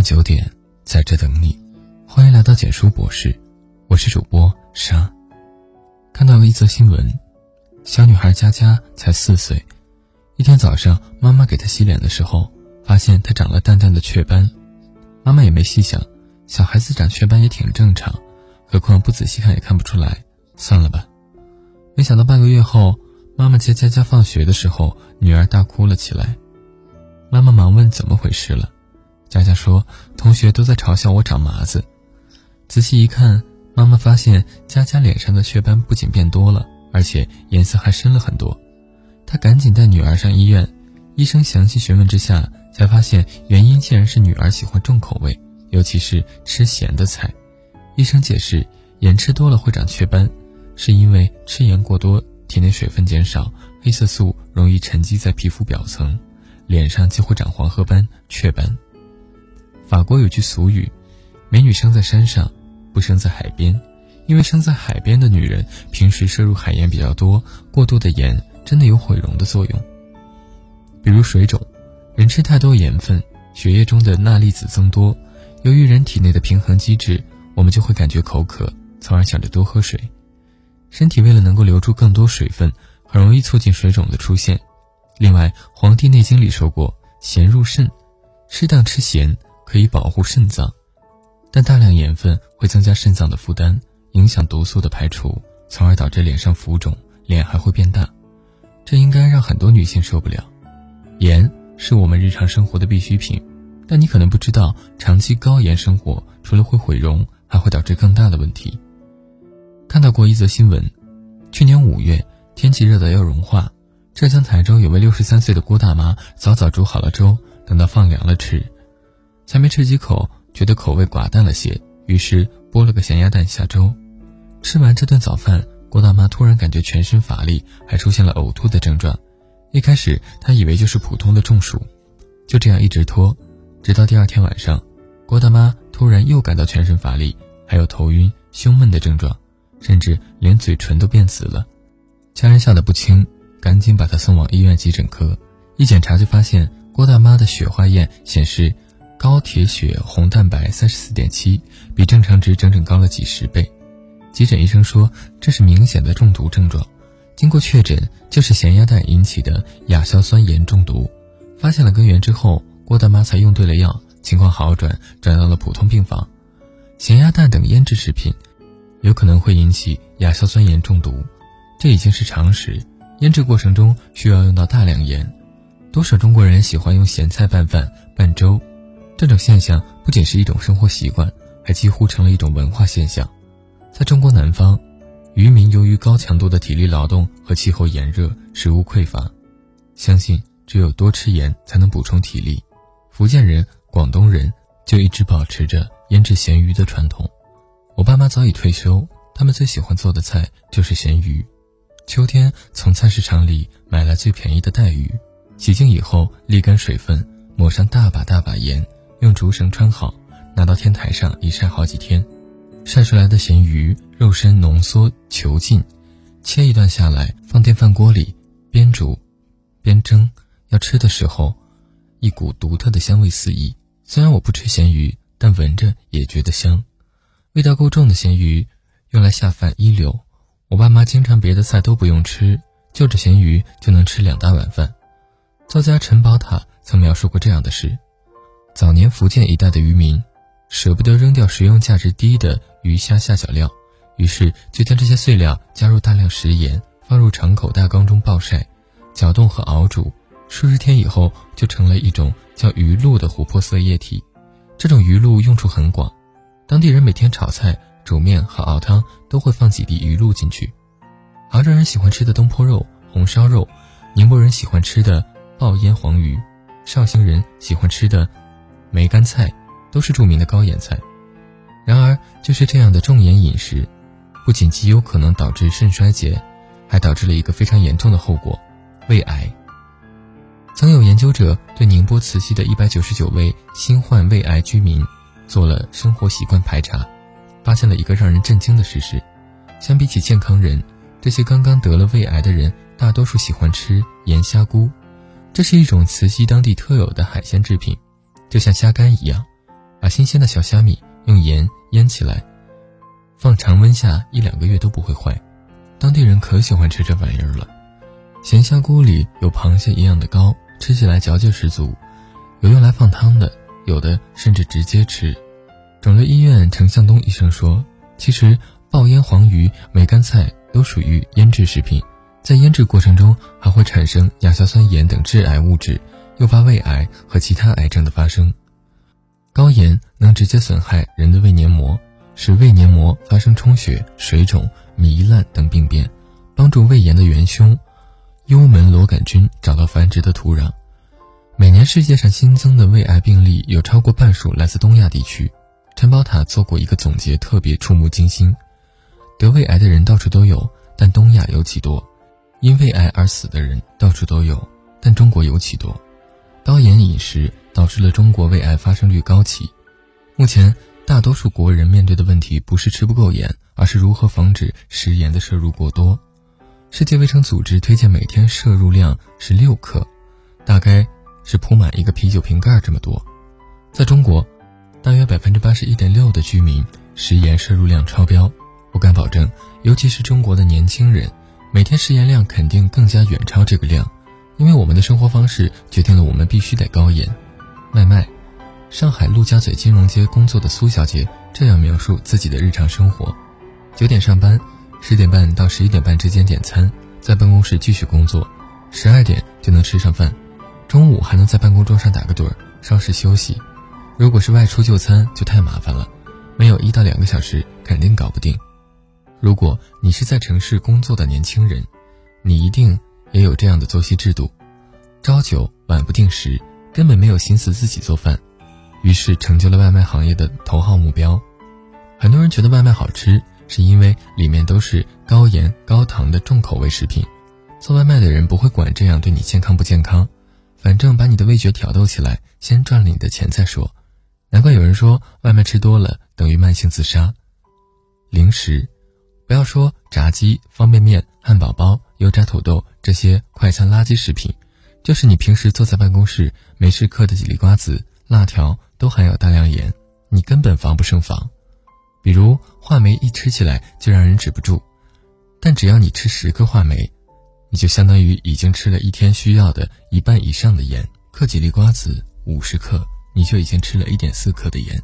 晚九点，在这等你。欢迎来到简书博士，我是主播莎。看到了一则新闻，小女孩佳佳才四岁，一天早上，妈妈给她洗脸的时候，发现她长了淡淡的雀斑。妈妈也没细想，小孩子长雀斑也挺正常，何况不仔细看也看不出来，算了吧。没想到半个月后，妈妈接佳佳放学的时候，女儿大哭了起来。妈妈忙问怎么回事了。佳佳说：“同学都在嘲笑我长麻子。”仔细一看，妈妈发现佳佳脸上的雀斑不仅变多了，而且颜色还深了很多。她赶紧带女儿上医院。医生详细询问之下，才发现原因竟然是女儿喜欢重口味，尤其是吃咸的菜。医生解释，盐吃多了会长雀斑，是因为吃盐过多，体内水分减少，黑色素容易沉积在皮肤表层，脸上就会长黄褐斑、雀斑。法国有句俗语：“美女生在山上，不生在海边。”因为生在海边的女人平时摄入海盐比较多，过多的盐真的有毁容的作用。比如水肿，人吃太多盐分，血液中的钠离子增多，由于人体内的平衡机制，我们就会感觉口渴，从而想着多喝水。身体为了能够留住更多水分，很容易促进水肿的出现。另外，《黄帝内经》里说过：“咸入肾，适当吃咸。”可以保护肾脏，但大量盐分会增加肾脏的负担，影响毒素的排除，从而导致脸上浮肿，脸还会变大。这应该让很多女性受不了。盐是我们日常生活的必需品，但你可能不知道，长期高盐生活除了会毁容，还会导致更大的问题。看到过一则新闻，去年五月天气热得要融化，浙江台州有位六十三岁的郭大妈，早早煮好了粥，等到放凉了吃。才没吃几口，觉得口味寡淡了些，于是剥了个咸鸭蛋下粥。吃完这顿早饭，郭大妈突然感觉全身乏力，还出现了呕吐的症状。一开始她以为就是普通的中暑，就这样一直拖，直到第二天晚上，郭大妈突然又感到全身乏力，还有头晕、胸闷的症状，甚至连嘴唇都变紫了。家人吓得不轻，赶紧把她送往医院急诊科。一检查就发现郭大妈的血化验显示。高铁血红蛋白三十四点七，比正常值整整高了几十倍。急诊医生说这是明显的中毒症状，经过确诊就是咸鸭蛋引起的亚硝酸盐中毒。发现了根源之后，郭大妈才用对了药，情况好转，转到了普通病房。咸鸭蛋等腌制食品有可能会引起亚硝酸盐中毒，这已经是常识。腌制过程中需要用到大量盐，多少中国人喜欢用咸菜拌饭、拌粥。这种现象不仅是一种生活习惯，还几乎成了一种文化现象。在中国南方，渔民由于高强度的体力劳动和气候炎热，食物匮乏，相信只有多吃盐才能补充体力。福建人、广东人就一直保持着腌制咸鱼的传统。我爸妈早已退休，他们最喜欢做的菜就是咸鱼。秋天从菜市场里买来最便宜的带鱼，洗净以后沥干水分，抹上大把大把盐。用竹绳穿好，拿到天台上一晒好几天，晒出来的咸鱼肉身浓缩球劲，切一段下来放电饭锅里，边煮边蒸。要吃的时候，一股独特的香味四溢。虽然我不吃咸鱼，但闻着也觉得香。味道够重的咸鱼，用来下饭一流。我爸妈经常别的菜都不用吃，就着咸鱼就能吃两大碗饭。作家陈宝塔曾描述过这样的事。早年福建一带的渔民舍不得扔掉食用价值低的鱼虾下脚料，于是就将这些碎料加入大量食盐，放入敞口大缸中暴晒、搅动和熬煮，数十天以后就成了一种叫鱼露的琥珀色液体。这种鱼露用处很广，当地人每天炒菜、煮面和熬汤都会放几滴鱼露进去。杭州人喜欢吃的东坡肉、红烧肉，宁波人喜欢吃的爆腌黄鱼，绍兴人喜欢吃的。梅干菜都是著名的高盐菜，然而就是这样的重盐饮食，不仅极有可能导致肾衰竭，还导致了一个非常严重的后果——胃癌。曾有研究者对宁波慈溪的一百九十九位新患胃癌居民做了生活习惯排查，发现了一个让人震惊的事实：相比起健康人，这些刚刚得了胃癌的人大多数喜欢吃盐虾菇，这是一种慈溪当地特有的海鲜制品。就像虾干一样，把新鲜的小虾米用盐腌起来，放常温下一两个月都不会坏。当地人可喜欢吃这玩意儿了。咸虾锅里有螃蟹一样的膏，吃起来嚼劲十足。有用来放汤的，有的甚至直接吃。肿瘤医院程向东医生说，其实爆腌黄鱼、梅干菜都属于腌制食品，在腌制过程中还会产生亚硝酸盐等致癌物质，诱发胃癌和其他癌症的发生。高盐能直接损害人的胃黏膜，使胃黏膜发生充血、水肿、糜烂等病变，帮助胃炎的元凶幽门螺杆菌找到繁殖的土壤。每年世界上新增的胃癌病例有超过半数来自东亚地区。陈宝塔做过一个总结，特别触目惊心：得胃癌的人到处都有，但东亚尤其多；因胃癌而死的人到处都有，但中国尤其多。高盐饮食导致了中国胃癌发生率高起。目前，大多数国人面对的问题不是吃不够盐，而是如何防止食盐的摄入过多。世界卫生组织推荐每天摄入量是六克，大概是铺满一个啤酒瓶盖这么多。在中国。大约百分之八十一点六的居民食盐摄入量超标，我敢保证，尤其是中国的年轻人，每天食盐量肯定更加远超这个量，因为我们的生活方式决定了我们必须得高盐。外卖，上海陆家嘴金融街工作的苏小姐这样描述自己的日常生活：九点上班，十点半到十一点半之间点餐，在办公室继续工作，十二点就能吃上饭，中午还能在办公桌上打个盹儿，稍事休息。如果是外出就餐，就太麻烦了，没有一到两个小时肯定搞不定。如果你是在城市工作的年轻人，你一定也有这样的作息制度：朝九晚不定时，根本没有心思自己做饭，于是成就了外卖行业的头号目标。很多人觉得外卖好吃，是因为里面都是高盐高糖的重口味食品。做外卖的人不会管这样对你健康不健康，反正把你的味觉挑逗起来，先赚了你的钱再说。难怪有人说外卖吃多了等于慢性自杀。零食，不要说炸鸡、方便面、汉堡包、油炸土豆这些快餐垃圾食品，就是你平时坐在办公室没事嗑的几粒瓜子、辣条，都含有大量盐，你根本防不胜防。比如话梅，一吃起来就让人止不住，但只要你吃十颗话梅，你就相当于已经吃了一天需要的一半以上的盐。嗑几粒瓜子，五十克。你就已经吃了一点四克的盐，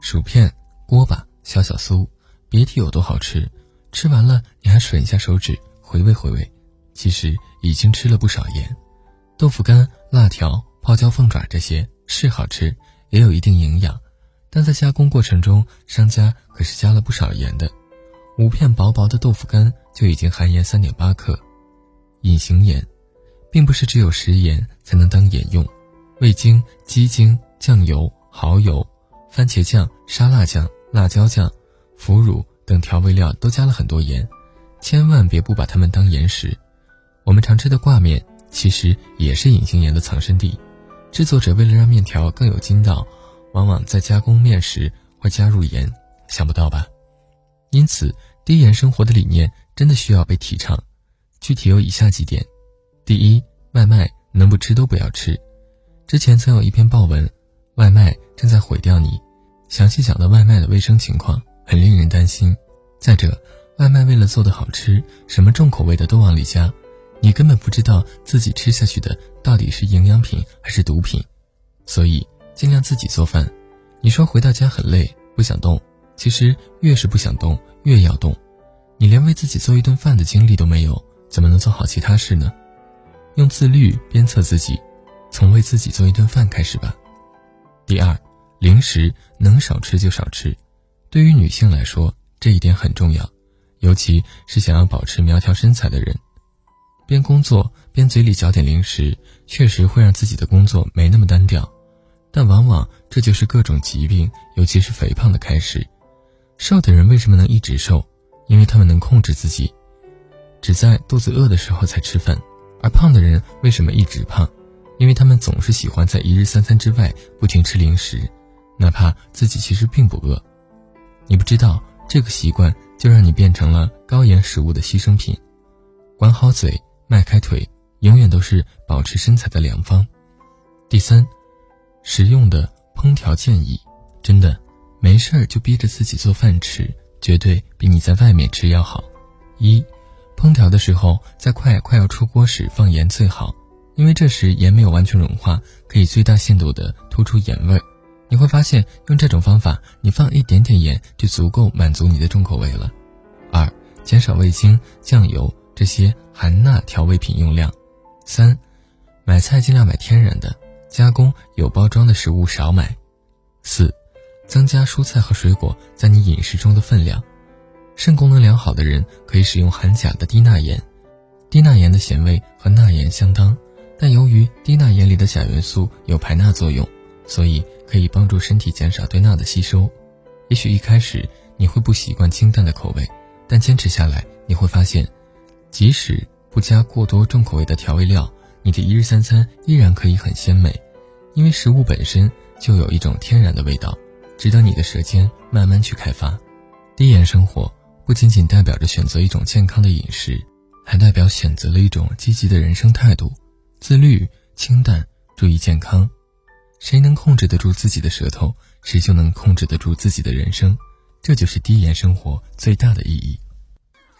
薯片、锅巴、小小酥，别提有多好吃。吃完了你还吮一下手指，回味回味，其实已经吃了不少盐。豆腐干、辣条、泡椒凤爪这些是好吃，也有一定营养，但在加工过程中，商家可是加了不少盐的。五片薄薄的豆腐干就已经含盐三点八克。隐形盐，并不是只有食盐才能当盐用，味精、鸡精。酱油、蚝油、番茄酱、沙拉酱、辣椒酱、腐乳等调味料都加了很多盐，千万别不把它们当盐食。我们常吃的挂面其实也是隐形盐的藏身地。制作者为了让面条更有筋道，往往在加工面时会加入盐，想不到吧？因此，低盐生活的理念真的需要被提倡。具体有以下几点：第一，外卖能不吃都不要吃。之前曾有一篇报文。外卖正在毁掉你，详细讲的外卖的卫生情况很令人担心。再者，外卖为了做的好吃，什么重口味的都往里加，你根本不知道自己吃下去的到底是营养品还是毒品。所以尽量自己做饭。你说回到家很累，不想动，其实越是不想动，越要动。你连为自己做一顿饭的精力都没有，怎么能做好其他事呢？用自律鞭策自己，从为自己做一顿饭开始吧。第二，零食能少吃就少吃，对于女性来说，这一点很重要，尤其是想要保持苗条身材的人。边工作边嘴里嚼点零食，确实会让自己的工作没那么单调，但往往这就是各种疾病，尤其是肥胖的开始。瘦的人为什么能一直瘦？因为他们能控制自己，只在肚子饿的时候才吃饭。而胖的人为什么一直胖？因为他们总是喜欢在一日三餐之外不停吃零食，哪怕自己其实并不饿。你不知道这个习惯就让你变成了高盐食物的牺牲品。管好嘴，迈开腿，永远都是保持身材的良方。第三，实用的烹调建议：真的，没事儿就逼着自己做饭吃，绝对比你在外面吃要好。一，烹调的时候在快快要出锅时放盐最好，因为这时盐没有完全融化，可以最大限度的突出盐味。你会发现，用这种方法，你放一点点盐就足够满足你的重口味了。二，减少味精、酱油这些含钠调味品用量。三，买菜尽量买天然的，加工有包装的食物少买。四，增加蔬菜和水果在你饮食中的分量。肾功能良好的人可以使用含钾的低钠盐，低钠盐的咸味和钠盐相当，但由于低钠盐里的钾元素有排钠作用，所以可以帮助身体减少对钠的吸收。也许一开始你会不习惯清淡的口味，但坚持下来你会发现，即使不加过多重口味的调味料，你的一日三餐依然可以很鲜美，因为食物本身就有一种天然的味道，值得你的舌尖慢慢去开发。低盐生活。不仅仅代表着选择一种健康的饮食，还代表选择了一种积极的人生态度。自律、清淡、注意健康，谁能控制得住自己的舌头，谁就能控制得住自己的人生。这就是低盐生活最大的意义。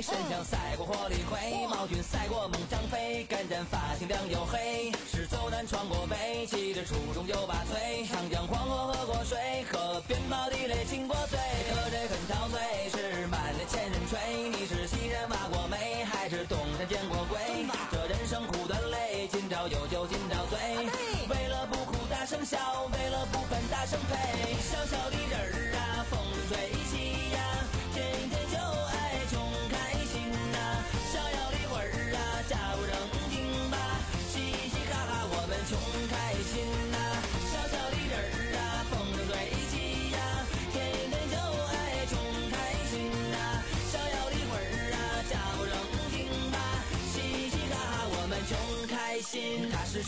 身上赛过火力葵，毛俊赛过猛张飞，干战发型亮又黑。是走南闯过北，骑着初中就把嘴。长江黄河喝过水，河边炮地雷亲过嘴。喝醉很憔悴，是满脸千人吹。你是西人挖过煤，还是东山见过鬼？这人生苦短累，今朝有酒今朝醉。为了不哭大声笑，为了不烦大声呸。小小的人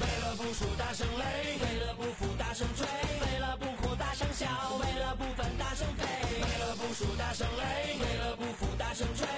为了不输大声擂，为了不服大声吹，为了不哭大声笑，为了不烦大声呸，为了不输大声擂，为了不服大声吹。